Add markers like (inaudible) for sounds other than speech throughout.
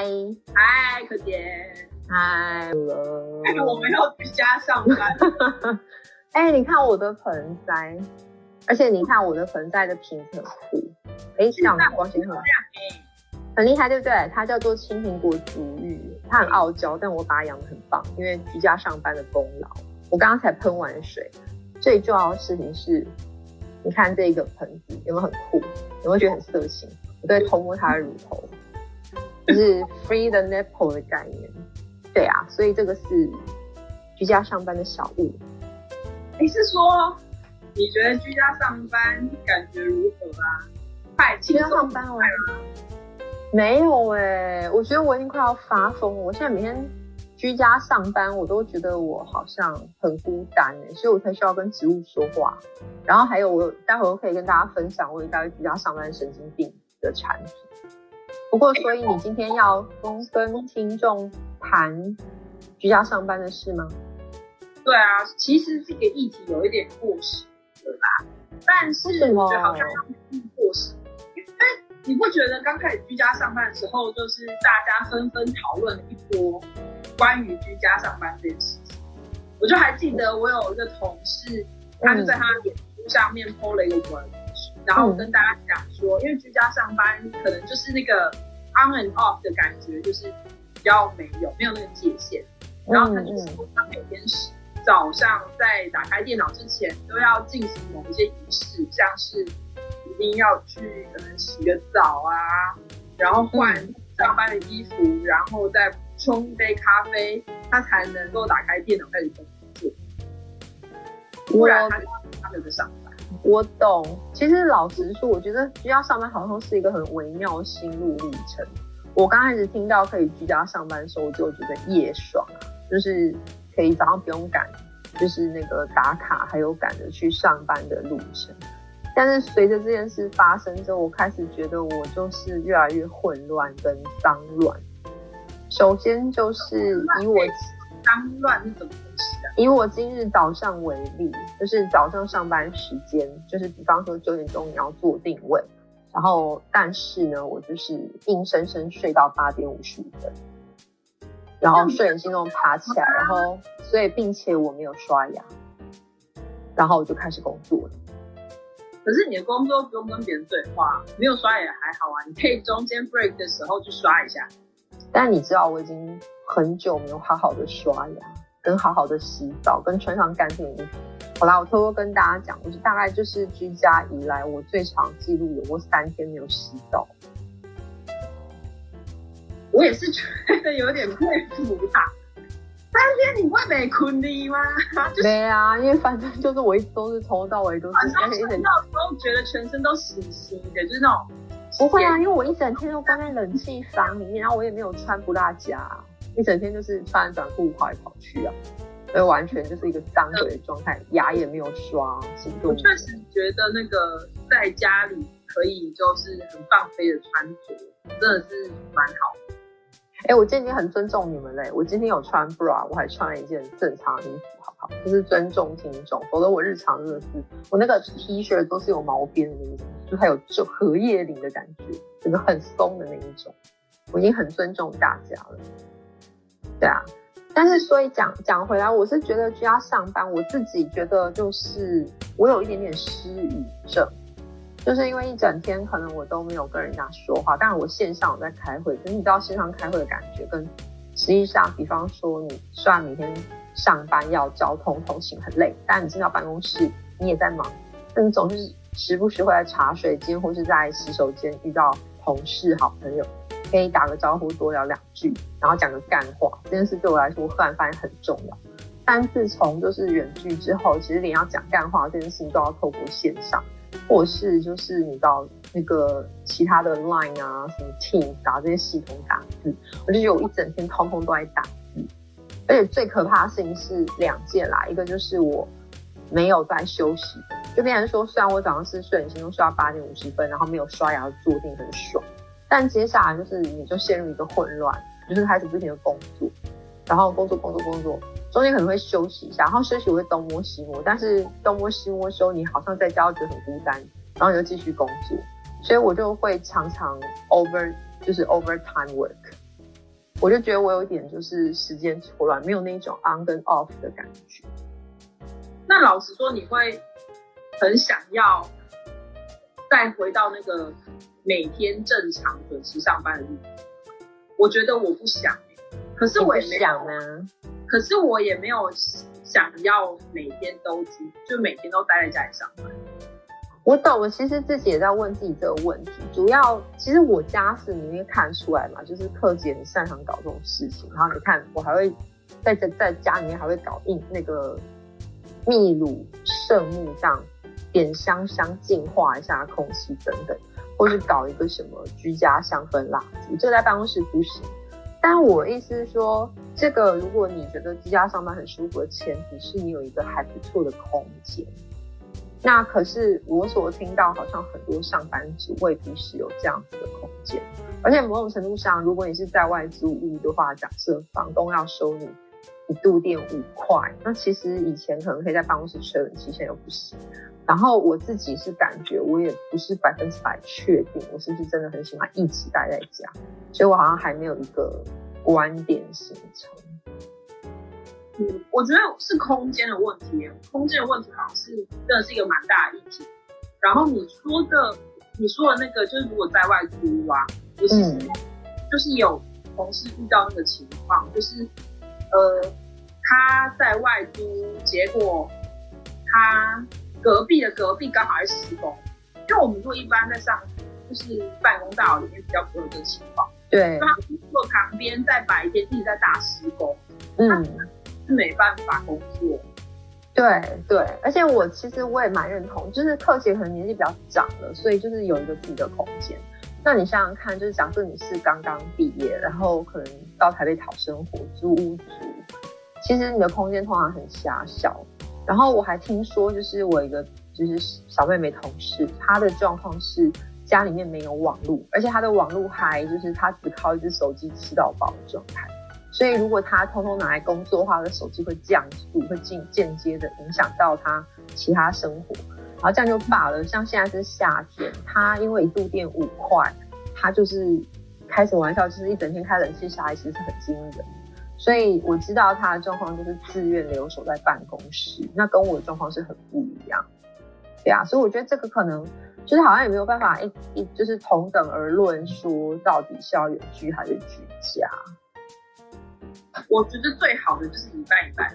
嗨，嗨，可姐，嗨了。我们要居家上班。(laughs) 哎，你看我的盆栽，而且你看我的盆栽的瓶子很酷。哎，这样光线很很厉害，对不对？它叫做青苹果足浴，它很傲娇，但我把它养的很棒，因为居家上班的功劳。我刚刚才喷完水，最重要的事情是，你看这个盆子有没有很酷？有没有觉得很色情？我在偷摸它的乳头。就是 free the nipple 的概念，对啊，所以这个是居家上班的小物。你是说你觉得居家上班感觉如何啊？快居家上班哦？没有哎，我觉得我已经快要发疯了。我现在每天居家上班，我都觉得我好像很孤单哎，所以我才需要跟植物说话。然后还有我待会儿可以跟大家分享我一大居家上班神经病的产品。不过，所以你今天要跟跟听众谈居家上班的事吗？对啊，其实这个议题有一点过时了啦。但是我觉得好像过时，因为你不觉得刚开始居家上班的时候，就是大家纷纷讨论了一波关于居家上班这件事情。我就还记得我有一个同事，他就在他脸书上面 po 了一个文。然后我跟大家讲说，因为居家上班可能就是那个 on and off 的感觉，就是比较没有没有那个界限。然后他就说他每天是早上在打开电脑之前都要进行某一些仪式，像是一定要去可能洗个澡啊，然后换上班的衣服，然后再冲一杯咖啡，他才能够打开电脑开始工作。不然他他就在上班。我懂，其实老实说，我觉得居家上班好像是一个很微妙的心路历程。我刚开始听到可以居家上班的时候，我就觉得夜爽，就是可以早上不用赶，就是那个打卡还有赶着去上班的路程。但是随着这件事发生之后，我开始觉得我就是越来越混乱跟脏乱。首先就是以我。脏乱是怎么回事？以我今日早上为例，就是早上上班时间，就是比方说九点钟你要做定位，然后但是呢，我就是硬生生睡到八点五十五分，然后睡眼惺忪爬起来，然后所以并且我没有刷牙，然后我就开始工作了。可是你的工作不用跟别人对话，没有刷也还好啊，你可以中间 break 的时候去刷一下。但你知道我已经。很久没有好好的刷牙，跟好好的洗澡，跟穿上干净的衣服。好啦，我偷偷跟大家讲，我是大概就是居家以来我最长记录有过三天没有洗澡。我也是觉得有点佩服他，三天你会没困的吗？对啊，因为反正就是我一直都是从头到尾都是，而且一整到都觉得全身都死腥的，就是那种不会啊，因为我一整天都关在冷气房里面，然后我也没有穿不拉夹。一整天就是穿短裤跑来跑去啊，所以完全就是一个脏嘴的状态，牙也没有刷。我确实觉得那个在家里可以就是很放飞的穿着，真的是蛮好的。哎，我今天很尊重你们嘞，我今天有穿 bra，我还穿了一件正常的衣服，好不好？就是尊重听众，否则我日常真的是我那个 T 恤都是有毛边的那种，就还有就荷叶领的感觉，整个很松的那一种，我已经很尊重大家了。对啊，但是所以讲讲回来，我是觉得居家上班，我自己觉得就是我有一点点失语症，就是因为一整天可能我都没有跟人家说话，但是我线上我在开会，可是你知道线上开会的感觉跟实际上，比方说你虽然每天上班要交通通勤很累，但你进到办公室你也在忙，但你总是时不时会在茶水间或是在洗手间遇到同事好朋友。可以打个招呼，多聊两句，然后讲个干话。这件事对我来说，忽然发现很重要。但自从就是远距之后，其实连要讲干话这件事情都要透过线上，或是就是你到那个其他的 Line 啊、什么 Teams 打这些系统打字，我就觉得我一整天通通都在打字。而且最可怕的事情是两件啦，一个就是我没有在休息，就变成说，虽然我早上是睡醒，都睡到八点五十分，然后没有刷牙坐定很爽。但接下来就是你就陷入一个混乱，就是开始不停的工作，然后工作工作工作，中间可能会休息一下，然后休息我会东摸西摸，但是东摸西摸的时候，你好像在家觉得很孤单，然后你就继续工作，所以我就会常常 over 就是 overtime work，我就觉得我有点就是时间错乱，没有那种 on 跟 off 的感觉。那老实说，你会很想要再回到那个每天正常准时上班的日子？我觉得我不想，可是我也没想呢。可是我也没有想要每天都就每天都待在家里上班。我懂，我其实自己也在问自己这个问题。主要其实我家是你会看出来嘛，就是克姐很擅长搞这种事情。然后你看我还会在在 (laughs) 在家里面还会搞印那个秘鲁圣木这样点香香净化一下空气等等，或是搞一个什么居家香氛蜡烛，这在办公室不行。但我意思是说，这个如果你觉得居家上班很舒服的前提是你有一个还不错的空间。那可是我所听到，好像很多上班族未必是有这样子的空间。而且某种程度上，如果你是在外租屋的话，假设房东要收你一度电五块，那其实以前可能可以在办公室吹冷气，现在又不行。然后我自己是感觉，我也不是百分之百确定，我是不是真的很喜欢一直待在家，所以我好像还没有一个观点形成。嗯，我觉得是空间的问题，空间的问题好像是真的是一个蛮大的议题。然后你说的，你说的那个，就是如果在外租啊，我其实就是有同事遇到那个情况，就是呃他在外租，结果他。隔壁的隔壁刚好在施工，因为我们如果一般在上就是办公大楼里面比较不会有这个情况。对，他工作旁边在白天一直在打施工，嗯，是没办法工作。对对，而且我其实我也蛮认同，就是客姐可能年纪比较长了，所以就是有一个自己的空间。那你想想看，就是假设你是刚刚毕业，然后可能到台北讨生活，租屋住，其实你的空间通常很狭小。然后我还听说，就是我一个就是小妹妹同事，她的状况是家里面没有网络，而且她的网络还就是她只靠一只手机吃到饱的状态。所以如果她偷偷拿来工作的话，她的手机会降速，会间间接的影响到她其他生活。然后这样就罢了。像现在是夏天，她因为一度电五块，她就是开什么玩笑，就是一整天开冷气下来，其实是很惊人。所以我知道他的状况就是自愿留守在办公室，那跟我的状况是很不一样，对啊，所以我觉得这个可能就是好像也没有办法一一就是同等而论说到底是要远居还是居家。我觉得最好的就是一半一半，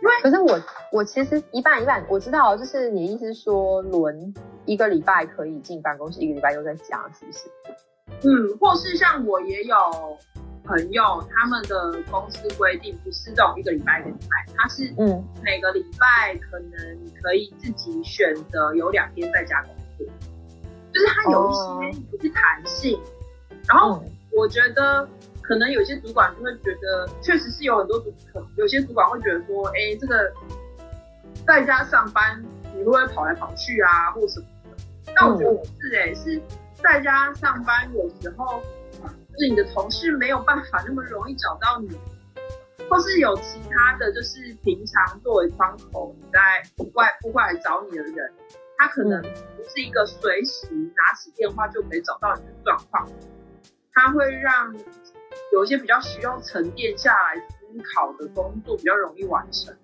因为可是我我其实一半一半，我知道就是你的意思是说轮一个礼拜可以进办公室，一个礼拜又在家，是不是？嗯，或是像我也有。朋友他们的公司规定不是这种一个礼拜一个礼拜，他是嗯每个礼拜可能可以自己选择有两天在家工作，就是他有一些不是弹性。然后我觉得可能有些主管就会觉得，确实是有很多主，有些主管会觉得说，哎，这个在家上班你会不会跑来跑去啊，或什么的？但我觉得不是，哎，是在家上班有时候。就是你的同事没有办法那么容易找到你，或是有其他的就是平常作为窗口你在外户外找你的人，他可能不是一个随时拿起电话就可以找到你的状况，他会让有一些比较需要沉淀下来思考的工作比较容易完成。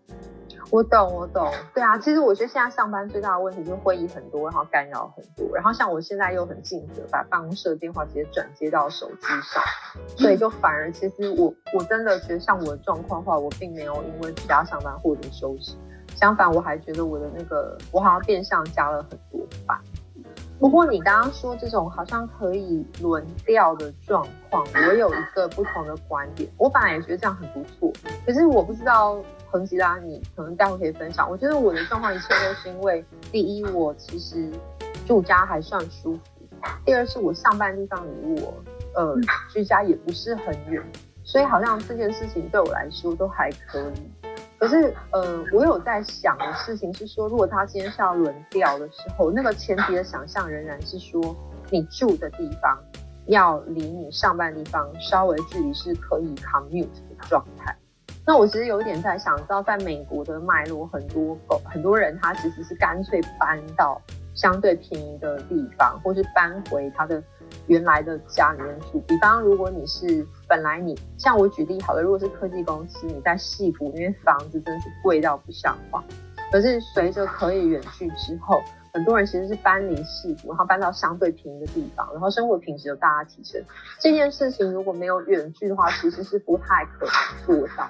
我懂，我懂，对啊，其实我觉得现在上班最大的问题就是会议很多，然后干扰很多，然后像我现在又很尽责，把办公室的电话直接转接到手机上，所以就反而其实我我真的觉得像我的状况的话，我并没有因为居家上班或者休息，相反我还觉得我的那个我好像变相加了很多班。不过你刚刚说这种好像可以轮调的状况，我有一个不同的观点，我本来也觉得这样很不错，可是我不知道。恒吉拉，你可能待会可以分享。我觉得我的状况一切都是因为，第一，我其实住家还算舒服；第二，是我上班地方离我呃居家也不是很远，所以好像这件事情对我来说都还可以。可是呃，我有在想的事情是说，如果他今天是要轮调的时候，那个前提的想象仍然是说，你住的地方要离你上班地方稍微距离是可以 commute 的状态。那我其实有一点在想，知道在美国的脉络，很多很多人他其实是干脆搬到相对便宜的地方，或是搬回他的原来的家里面住。比方，如果你是本来你像我举例好了，如果是科技公司，你在戏谷，因为房子真的是贵到不像话。可是随着可以远距之后，很多人其实是搬离戏谷，然后搬到相对平的地方，然后生活品质有大大提升。这件事情如果没有远距的话，其实是不太可能做到。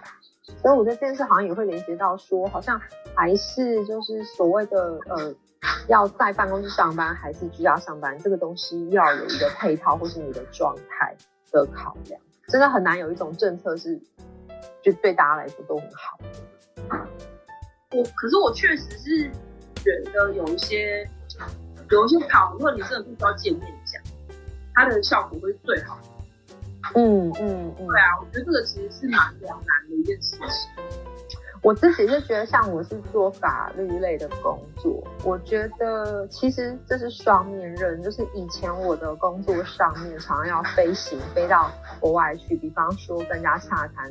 所以我觉得这件事好像也会连接到说，好像还是就是所谓的呃。要在办公室上班还是居家上班，这个东西要有一个配套或是你的状态的考量，真的很难有一种政策是就对大家来说都很好。我可是我确实是觉得有一些有一些讨论，你真的不需要见面讲，它的效果会最好。嗯嗯嗯，对啊，我觉得这个其实是蛮两难的一件事情。我自己是觉得，像我是做法律类的工作，我觉得其实这是双面刃。就是以前我的工作上面常常要飞行，飞到国外去，比方说跟人家洽谈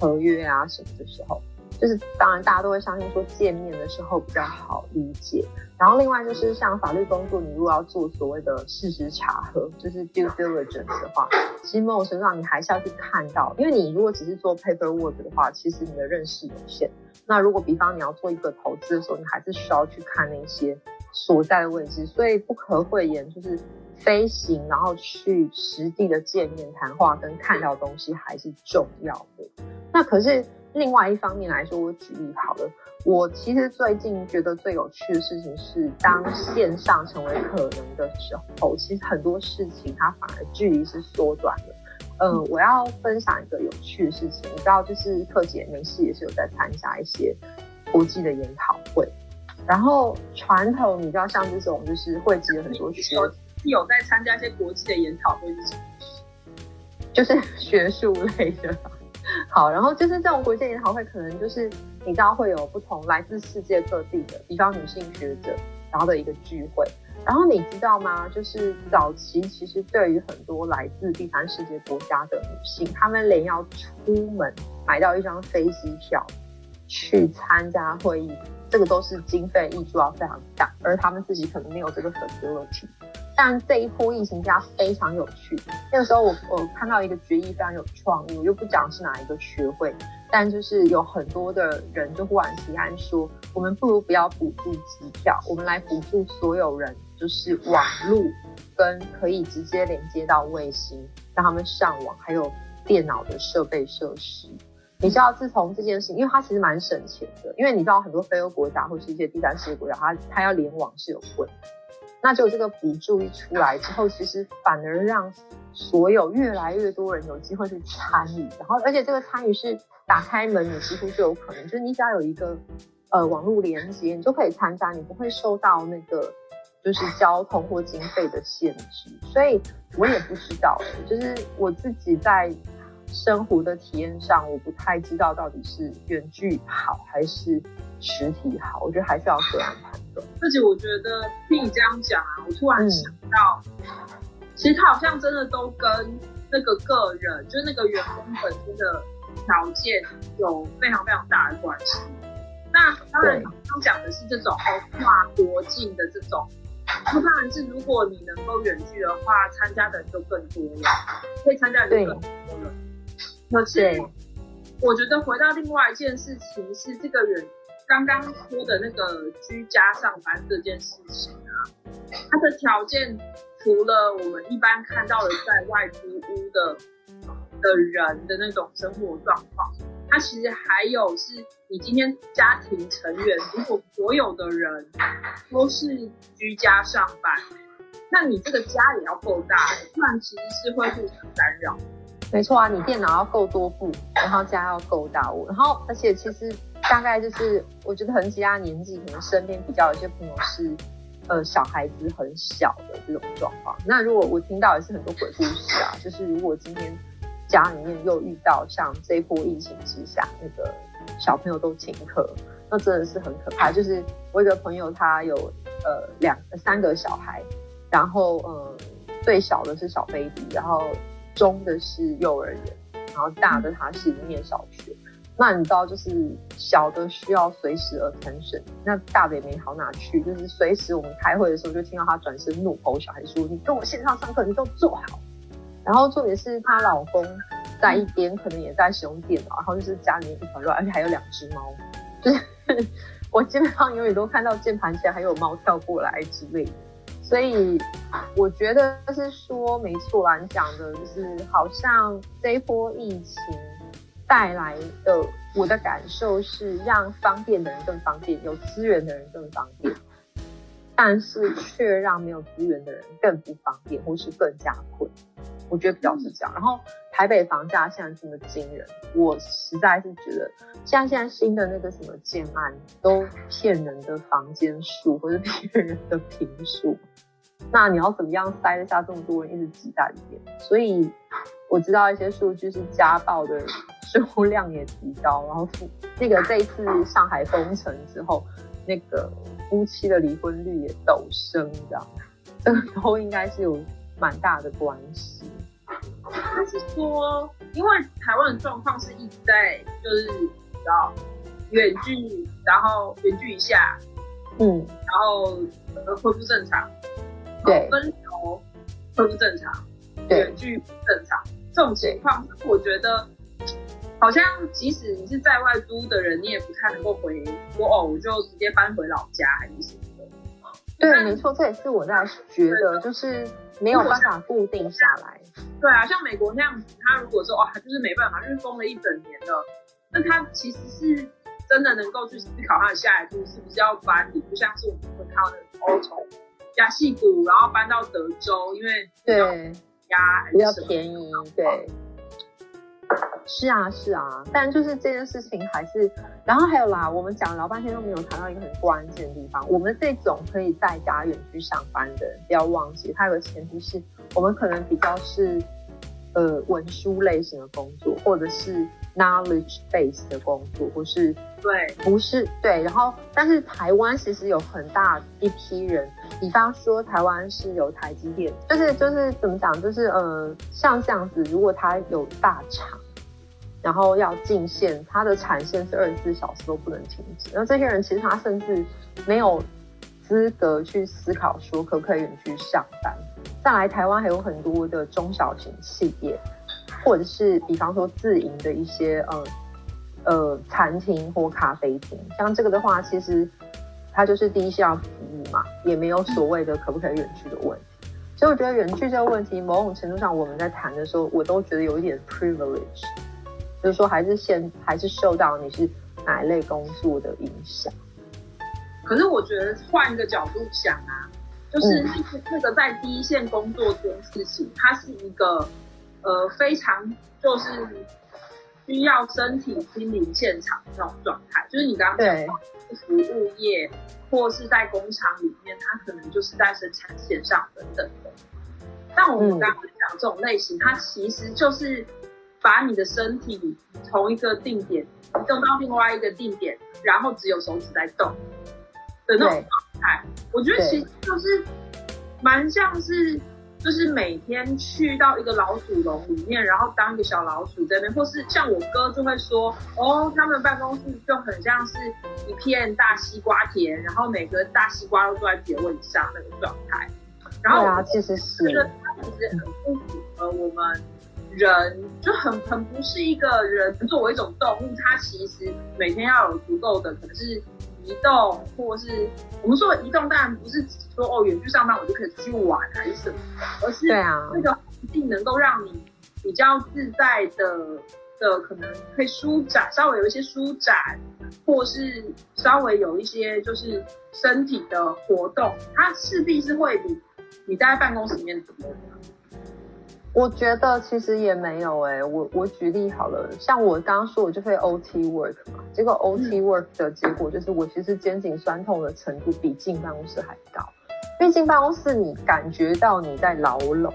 合约啊什么的时候。就是当然，大家都会相信说见面的时候比较好理解。然后另外就是像法律工作，你如果要做所谓的事实查核，就是 due diligence 的话，其实某种程度上你还是要去看到，因为你如果只是做 paperwork 的话，其实你的认识有限。那如果比方你要做一个投资的时候，你还是需要去看那些所在的位置。所以不可讳言，就是飞行然后去实地的见面谈话跟看到东西还是重要的。那可是。另外一方面来说，我举例好了。我其实最近觉得最有趣的事情是，当线上成为可能的时候，其实很多事情它反而距离是缩短了。嗯，我要分享一个有趣的事情，你知道，就是特姐没事也是有在参加一些国际的研讨会。然后传统你知道像这种就是汇集了很多学，有在参加一些国际的研讨会？就是 (laughs) 学术类的。好，然后就是这种国际研讨会，可能就是你知道会有不同来自世界各地的，比方女性学者，然后的一个聚会。然后你知道吗？就是早期其实对于很多来自第三世界国家的女性，她们连要出门买到一张飞机票去参加会议，这个都是经费溢出要非常大，而她们自己可能没有这个 facility。但这一波疫情加非常有趣。那个时候我我看到一个决议非常有创意，我就不讲是哪一个学会，但就是有很多的人就忽然提案说，我们不如不要补助机票，我们来补助所有人，就是网络跟可以直接连接到卫星，让他们上网，还有电脑的设备设施。你知道，自从这件事，因为它其实蛮省钱的，因为你知道很多非欧国家或是一些第三世界国家，它它要联网是有困那就这个补助一出来之后，其实反而让所有越来越多人有机会去参与，然后而且这个参与是打开门，你几乎就有可能，就是你只要有一个呃网络连接，你就可以参加，你不会受到那个就是交通或经费的限制。所以我也不知道，就是我自己在生活的体验上，我不太知道到底是远距好还是实体好，我觉得还是要个人判断。而且我觉得听你这样讲啊，我突然想到，其实他好像真的都跟那个个人，就是那个员工本身的条件有非常非常大的关系。那当然，刚讲的是这种跨国境的这种，那当然是如果你能够远距的话，参加的人就更多了，可以参加的人更多了。可是，我觉得回到另外一件事情是这个远。刚刚说的那个居家上班这件事情啊，它的条件除了我们一般看到的在外租屋的的人的那种生活状况，它其实还有是你今天家庭成员如果所有的人都是居家上班，那你这个家也要够大，不然其实是会互相干扰。没错啊，你电脑要够多部，然后家要够大，然后而且其实。大概就是我觉得很其他年纪，可能身边比较有些朋友是，呃，小孩子很小的这种状况。那如果我听到也是很多鬼故事啊，就是如果今天家里面又遇到像这一波疫情之下，那个小朋友都请客，那真的是很可怕。就是我一个朋友，他有呃两三个小孩，然后呃最小的是小 baby，然后中的是幼儿园，然后大的他是念小学。那你知道，就是小的需要随时 attention，那大的也没好哪去，就是随时我们开会的时候就听到他转身怒吼小孩说：“你跟我线上上课，你都坐好。”然后重点是她老公在一边可能也在使用电脑，然后就是家里面一团乱，而且还有两只猫，(laughs) 就是我基本上永远都看到键盘前还有猫跳过来之类的。所以我觉得是说没错啦，你讲的就是好像这一波疫情。带来的我的感受是，让方便的人更方便，有资源的人更方便，但是却让没有资源的人更不方便，或是更加困。我觉得比较是这样。然后台北房价现在这么惊人，我实在是觉得，像现在新的那个什么建案，都骗人的房间数，或是骗人的平数。那你要怎么样塞得下这么多人一直挤在里面？所以我知道一些数据是家暴的。数量也提高，然后那个这一次上海封城之后，那个夫妻的离婚率也陡升，这样，都应该是有蛮大的关系。他是说，因为台湾的状况是一直在就是知道远距，然后远距一下，嗯，然后恢复正常，对，分流恢复正常，远距正常，这种情况我觉得。好像即使你是在外租的人，你也不太能够回说哦，我就直接搬回老家还是什么的。对，没错，这也是我在觉得，就是没有办法固定下来。对啊，像美国那样子，他如果说哦，他就是没办法，就是封了一整年了，那他其实是真的能够去思考他的下一步是不是要搬，离，就像是我们会看到的欧从亚细谷，然后搬到德州，因为对压比较便宜，对。是啊，是啊，但就是这件事情还是，然后还有啦，我们讲了老半天都没有谈到一个很关键的地方。我们这种可以在家远去上班的，不要忘记，它有个前提是我们可能比较是呃文书类型的工作，或者是 knowledge base 的工作，或是对，不是对。然后，但是台湾其实有很大一批人，比方说台湾是有台积电，就是就是怎么讲，就是呃像这样子，如果他有大厂。然后要进线，它的产线是二十四小时都不能停止。那这些人其实他甚至没有资格去思考说可不可以远去上班。再来，台湾还有很多的中小型企业，或者是比方说自营的一些呃呃餐厅或咖啡厅，像这个的话，其实它就是第一项服务嘛，也没有所谓的可不可以远距的问题。所以我觉得远距这个问题，某种程度上我们在谈的时候，我都觉得有一点 privilege。就是说，还是先还是受到你是哪一类工作的影响。可是我觉得换一个角度想啊，就是那个在第一线工作这件事情，它是一个呃非常就是需要身体亲临现场那种状态。就是你刚刚讲服务业或是在工厂里面，它可能就是在生产线上等等的。但我们刚刚讲这种类型，它其实就是。把你的身体从一个定点移动到另外一个定点，然后只有手指在动的那种状态，我觉得其实就是蛮像是，就是每天去到一个老鼠笼里面，然后当一个小老鼠在那边，或是像我哥就会说，哦，他们办公室就很像是一片大西瓜田，然后每个大西瓜都坐在自己的位上那个状态。然后啊，其实是觉得它其实很不符合我们。人就很很不是一个人作为一种动物，它其实每天要有足够的可能是移动，或是我们说的移动，当然不是指说哦远去上班我就可以出去玩还是什么，而是那个环境能够让你比较自在的的可能可以舒展，稍微有一些舒展，或是稍微有一些就是身体的活动，它势必是会比你待在办公室里面多的。我觉得其实也没有哎，我我举例好了，像我刚刚说我就会 OT work 嘛，结果 OT work 的结果就是我其实肩颈酸痛的程度比进办公室还高，因为进办公室你感觉到你在牢笼，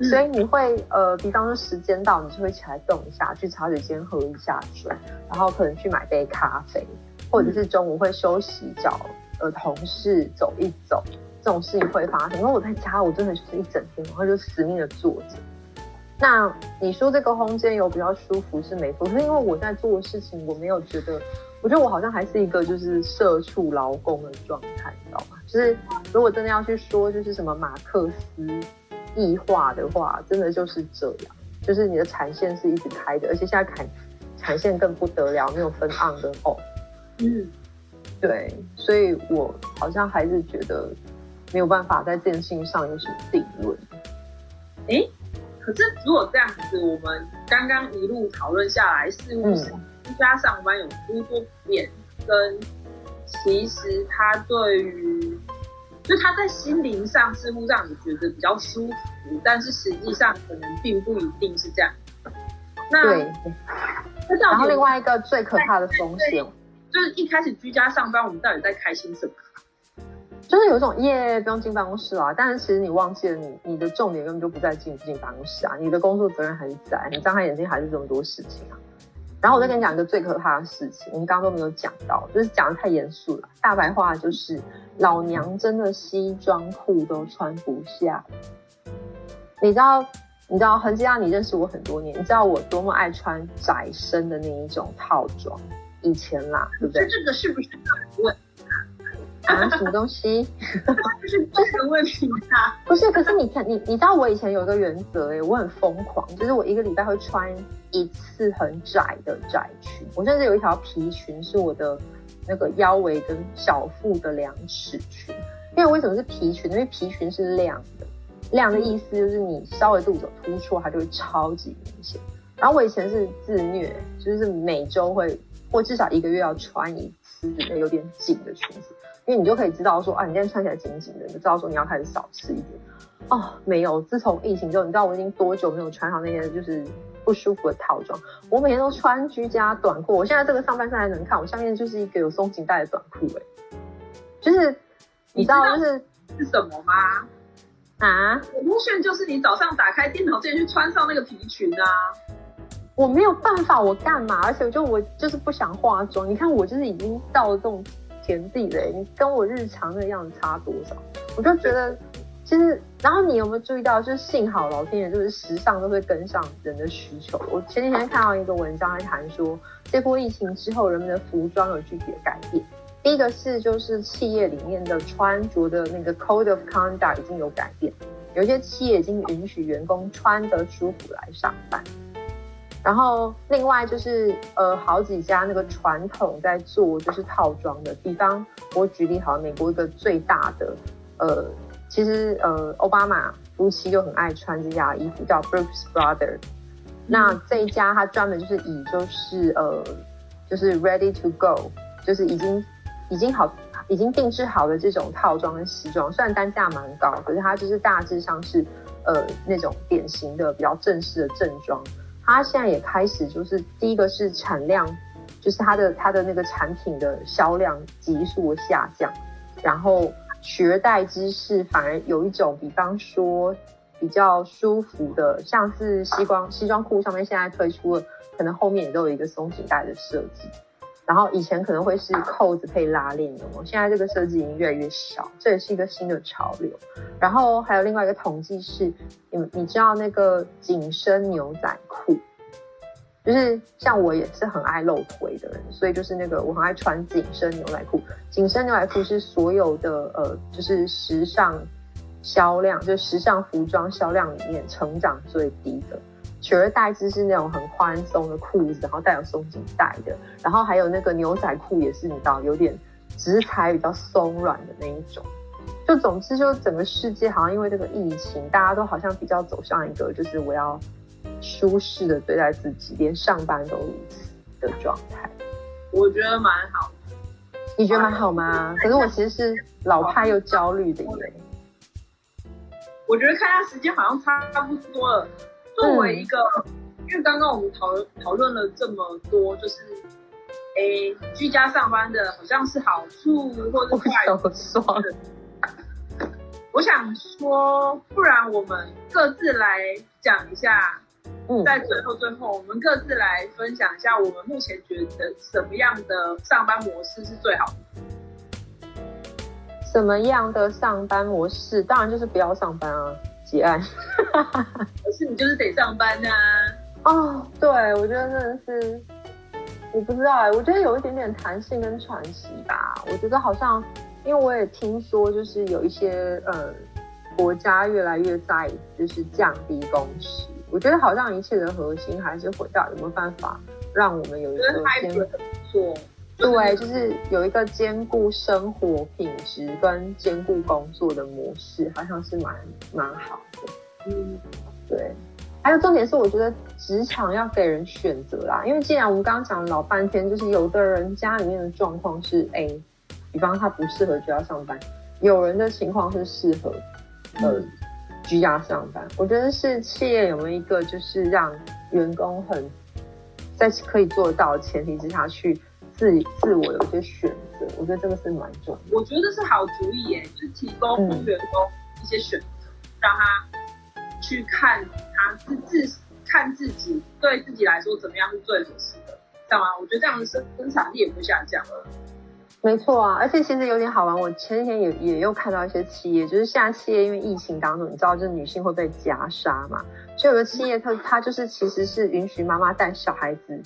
所以你会呃，比方说时间到，你就会起来动一下，去茶水间喝一下水，然后可能去买杯咖啡，或者是中午会休息找呃同事走一走。这种事情会发生，因为我在家，我真的就是一整天，然后就死命的坐着。那你说这个空间有比较舒服是没错，可是因为我在做的事情，我没有觉得，我觉得我好像还是一个就是社畜劳工的状态，你知道吗？就是如果真的要去说就是什么马克思异化的话，真的就是这样，就是你的产线是一直开的，而且现在产产线更不得了，没有分 on 跟 off。嗯，对，所以我好像还是觉得没有办法在这件事情上有什么定论。哎。可是，如果这样子，我们刚刚一路讨论下来，似乎是居家上班有诸多变，跟其实他对于，就他在心灵上似乎让你觉得比较舒服，但是实际上可能并不一定是这样。那对，然后另外一个最可怕的风险，就是一开始居家上班，我们到底在开心什么？就是有一种耶，不用进办公室啊，但是其实你忘记了，你你的重点根本就不在进不进办公室啊，你的工作责任还是在，你张开眼睛还是这么多事情啊。然后我再跟你讲一个最可怕的事情，我们刚刚都没有讲到，就是讲的太严肃了。大白话就是，老娘真的西装裤都穿不下。你知道，你知道，恒基啊，你认识我很多年，你知道我多么爱穿窄身的那一种套装，以前啦，对不对？这个是不是？啊，什么东西？(laughs) 就是这个问题啊？(laughs) 不是，可是你看，你你知道我以前有一个原则哎，我很疯狂，就是我一个礼拜会穿一次很窄的窄裙，我甚至有一条皮裙是我的那个腰围跟小腹的两尺裙。因为为什么是皮裙？因为皮裙是亮的，亮的意思就是你稍微肚子有突出，它就会超级明显。然后我以前是自虐，就是每周会或至少一个月要穿一次那有点紧的裙子。因为你就可以知道说啊，你今天穿起来紧紧的，你就知道说你要开始少吃一点。哦，没有，自从疫情之后，你知道我已经多久没有穿上那些就是不舒服的套装？我每天都穿居家短裤。我现在这个上半身还能看，我下面就是一个有松紧带的短裤。哎，就是你知道就是是什么吗？啊，我目炫就是你早上打开电脑之前去穿上那个皮裙啊。我没有办法，我干嘛？而且就我就是不想化妆。你看我就是已经到了这种。田地的，你跟我日常的样子差多少？我就觉得，其实，然后你有没有注意到，就是幸好老天爷就是时尚都会跟上人的需求。我前几天看到一个文章在谈说，这波疫情之后，人们的服装有具体的改变。第一个是，就是企业里面的穿着的那个 code of conduct 已经有改变，有些企业已经允许员工穿得舒服来上班。然后另外就是呃好几家那个传统在做就是套装的，比方我举例好，美国一个最大的呃其实呃奥巴马夫妻就很爱穿这家衣服叫 Brooks Brothers，那这一家它专门就是以就是呃就是 ready to go，就是已经已经好已经定制好的这种套装跟西装，虽然单价蛮高，可是它就是大致上是呃那种典型的比较正式的正装。他现在也开始，就是第一个是产量，就是他的他的那个产品的销量急速下降，然后取而代之是反而有一种，比方说比较舒服的，像是西装西装裤上面现在推出了，可能后面也都有一个松紧带的设计。然后以前可能会是扣子配拉链的哦，现在这个设计已经越来越少，这也是一个新的潮流。然后还有另外一个统计是，你你知道那个紧身牛仔裤，就是像我也是很爱露腿的人，所以就是那个我很爱穿紧身牛仔裤。紧身牛仔裤是所有的呃，就是时尚销量，就时尚服装销量里面成长最低的。取而代之是那种很宽松的裤子，然后带有松紧带的，然后还有那个牛仔裤也是你知道有点直裁比较松软的那一种。就总之就整个世界好像因为这个疫情，大家都好像比较走向一个就是我要舒适的对待自己，连上班都如此的状态。我觉得蛮好你觉得蛮好吗？可是我其实是老派又焦虑的耶。我觉得看下时间好像差不多了。作为一个，因为刚刚我们讨讨论了这么多，就是，诶，居家上班的好像是好处或者坏处。我想说，不然我们各自来讲一下，在最后最后，我们各自来分享一下，我们目前觉得什么样的上班模式是最好的？什么样的上班模式？当然就是不要上班啊。结案。(laughs) 可是你就是得上班呐。哦，对，我觉得真的是，我不知道哎，我觉得有一点点弹性跟喘息吧。我觉得好像，因为我也听说，就是有一些呃国家越来越在就是降低工时。我觉得好像一切的核心还是回到有没有办法让我们有一个先做，对，就是有一个兼顾生活品质跟兼顾工作的模式，好像是蛮蛮好的。嗯，对。还有重点是，我觉得职场要给人选择啦，因为既然我们刚刚讲了老半天，就是有的人家里面的状况是 A，比方他不适合居家上班，有人的情况是适合呃居家上班。我觉得是企业有没有一个就是让员工很在可以做到的前提之下去自己自我有一些选择，我觉得这个是蛮重要。我觉得是好主意耶，就提供员工一些选择，让他去看。是自自看自己，对自己来说怎么样是最合适的，知道吗？我觉得这样的生生产力也会下降了。没错啊，而且其实有点好玩。我前几天也也又看到一些企业，就是现在企业因为疫情当中，你知道，就是女性会被夹杀嘛，所以有的企业它它就是其实是允许妈妈带小孩子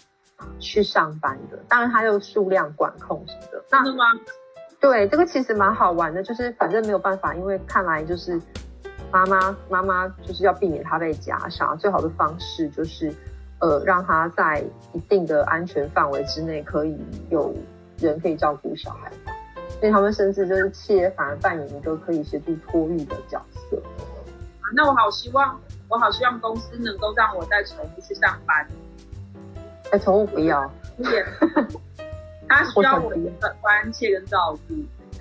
去上班的，当然它有数量管控什么的。真的吗？对，这个其实蛮好玩的，就是反正没有办法，因为看来就是。妈妈，妈妈就是要避免他被夹杀，最好的方式就是，呃，让他在一定的安全范围之内，可以有人可以照顾小孩。所以他们甚至就是企业反而扮演一个可以协助托育的角色。那我好希望，我好希望公司能够让我带宠物去上班。哎，宠物不要，(laughs) 他需要我的关切跟照顾。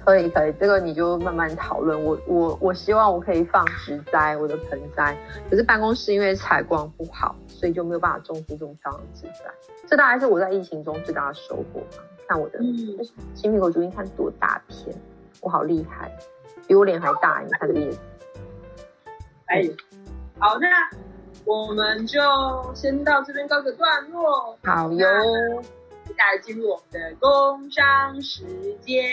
可以可以，这个你就慢慢讨论。我我我希望我可以放植栽，我的盆栽。可是办公室因为采光不好，所以就没有办法种出这么漂亮的植栽。这大概是我在疫情中最大的收获吧。看我的 (laughs) 青苹果竹，你看多大片，我好厉害，比我脸还大。你看这个叶子。哎，好，那我们就先到这边告个段落。好哟，接下来进入我们的工商时间。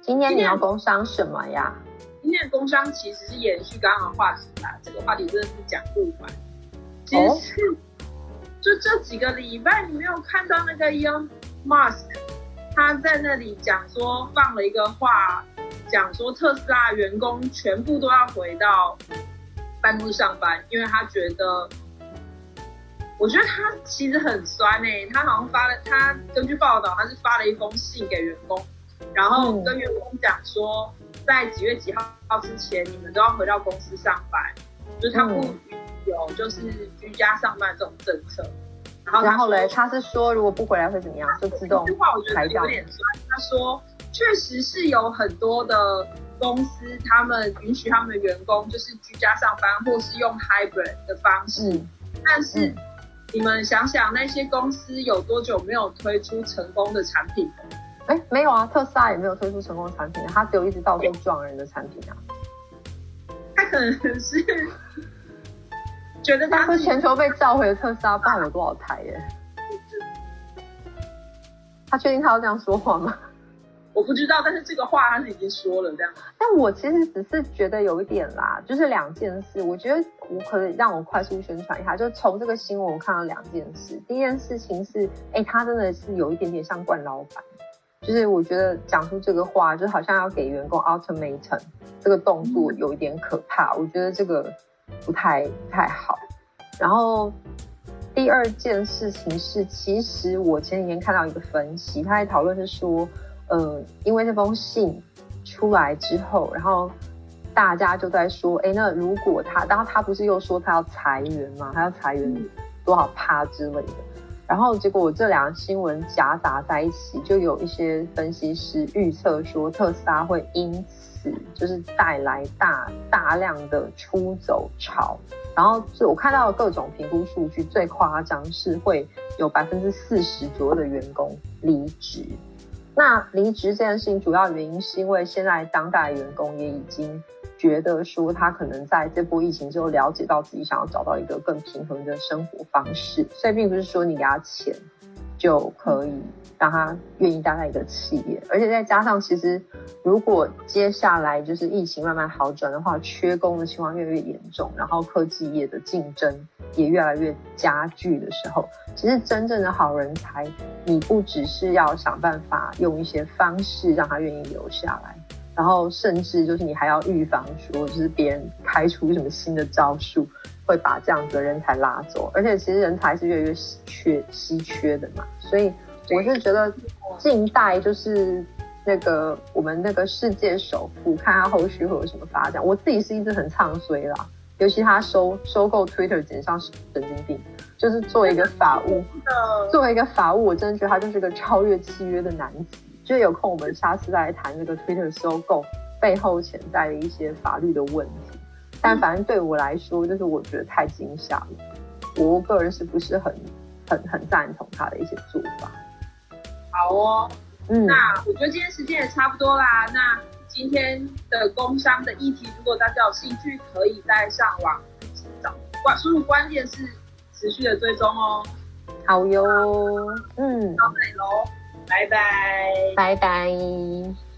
今天你要工商什么呀？今天的工商其实是延续刚刚的话题啦，这个话题真的是讲不完。其实是就这几个礼拜，你没有看到那个 Elon Musk 他在那里讲说放了一个话，讲说特斯拉员工全部都要回到办公室上班，因为他觉得，我觉得他其实很酸哎，他好像发了，他根据报道，他是发了一封信给员工。然后跟员工讲说，在几月几号号之前，你们都要回到公司上班，就是他不有就是居家上班这种政策。然后然后嘞，他是说如果不回来会怎么样？就自动裁掉。有点酸。他说确实是有很多的公司，他们允许他们的员工就是居家上班，或是用 hybrid 的方式。但是你们想想，那些公司有多久没有推出成功的产品？哎，没有啊，特斯拉也没有推出成功的产品，它只有一直到处撞人的产品啊。他可能是觉得他是全球被召回的特斯拉，不知道有多少台耶。(laughs) 他确定他要这样说话吗？我不知道，但是这个话他是已经说了这样。但我其实只是觉得有一点啦，就是两件事，我觉得我可以让我快速宣传一下，就从这个新闻我看到两件事。第一件事情是，哎，他真的是有一点点像冠老板。就是我觉得讲出这个话，就好像要给员工 automate 这个动作有一点可怕，我觉得这个不太不太好。然后第二件事情是，其实我前几天看到一个分析，他在讨论是说，呃，因为那封信出来之后，然后大家就在说，哎，那如果他，然后他不是又说他要裁员吗？他要裁员多少趴之类的。然后结果我这两个新闻夹杂在一起，就有一些分析师预测说特斯拉会因此就是带来大大量的出走潮。然后就我看到各种评估数据，最夸张是会有百分之四十左右的员工离职。那离职这件事情主要原因是因为现在当代员工也已经。觉得说他可能在这波疫情之后了解到自己想要找到一个更平衡的生活方式，所以并不是说你给他钱就可以让他愿意待在一个企业，而且再加上，其实如果接下来就是疫情慢慢好转的话，缺工的情况越来越严重，然后科技业的竞争也越来越加剧的时候，其实真正的好人才，你不只是要想办法用一些方式让他愿意留下来。然后甚至就是你还要预防说，就是别人开出什么新的招数，会把这样子的人才拉走。而且其实人才是越来越缺稀缺的嘛，所以我是觉得近代就是那个我们那个世界首富，看他后续会有什么发展。我自己是一直很唱衰啦，尤其他收收购 Twitter 简直像神经病，就是作为一个法务，作为一个法务，我真的觉得他就是个超越契约的男子。就有空，我们下次再来谈这个 Twitter 收购背后潜在的一些法律的问题。但反正对我来说，就是我觉得太惊吓了。我个人是不是很、很、很赞同他的一些做法？好哦，嗯，那我觉得今天时间也差不多啦。那今天的工商的议题，如果大家有兴趣，可以再上网找关输入关键是持续的追踪哦。好哟，嗯，到这里喽。拜拜，拜拜。